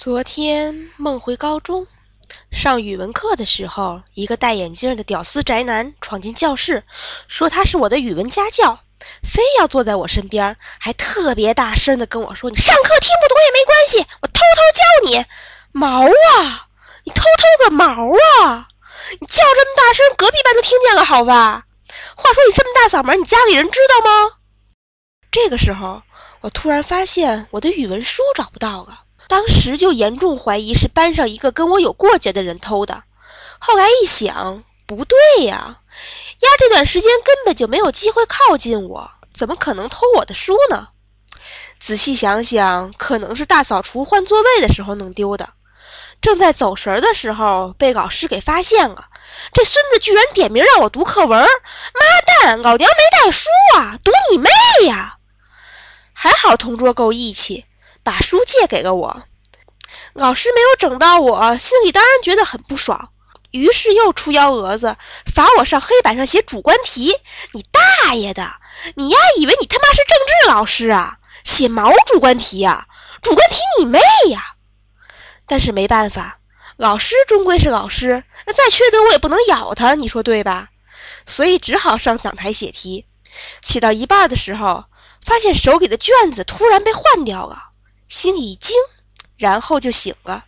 昨天梦回高中，上语文课的时候，一个戴眼镜的屌丝宅男闯进教室，说他是我的语文家教，非要坐在我身边，还特别大声的跟我说：“你上课听不懂也没关系，我偷偷教你。”毛啊！你偷偷个毛啊！你叫这么大声，隔壁班都听见了，好吧？话说你这么大嗓门，你家里人知道吗？这个时候，我突然发现我的语文书找不到了。当时就严重怀疑是班上一个跟我有过节的人偷的，后来一想，不对呀，丫这段时间根本就没有机会靠近我，怎么可能偷我的书呢？仔细想想，可能是大扫除换座位的时候弄丢的，正在走神的时候被老师给发现了。这孙子居然点名让我读课文，妈蛋，老娘没带书啊，读你妹呀！还好同桌够义气。把书借给了我，老师没有整到我，心里当然觉得很不爽，于是又出幺蛾子，罚我上黑板上写主观题。你大爷的！你丫以为你他妈是政治老师啊？写毛主观题呀？主观题你妹呀！但是没办法，老师终归是老师，那再缺德我也不能咬他，你说对吧？所以只好上讲台写题。写到一半的时候，发现手里的卷子突然被换掉了。心里一惊，然后就醒了。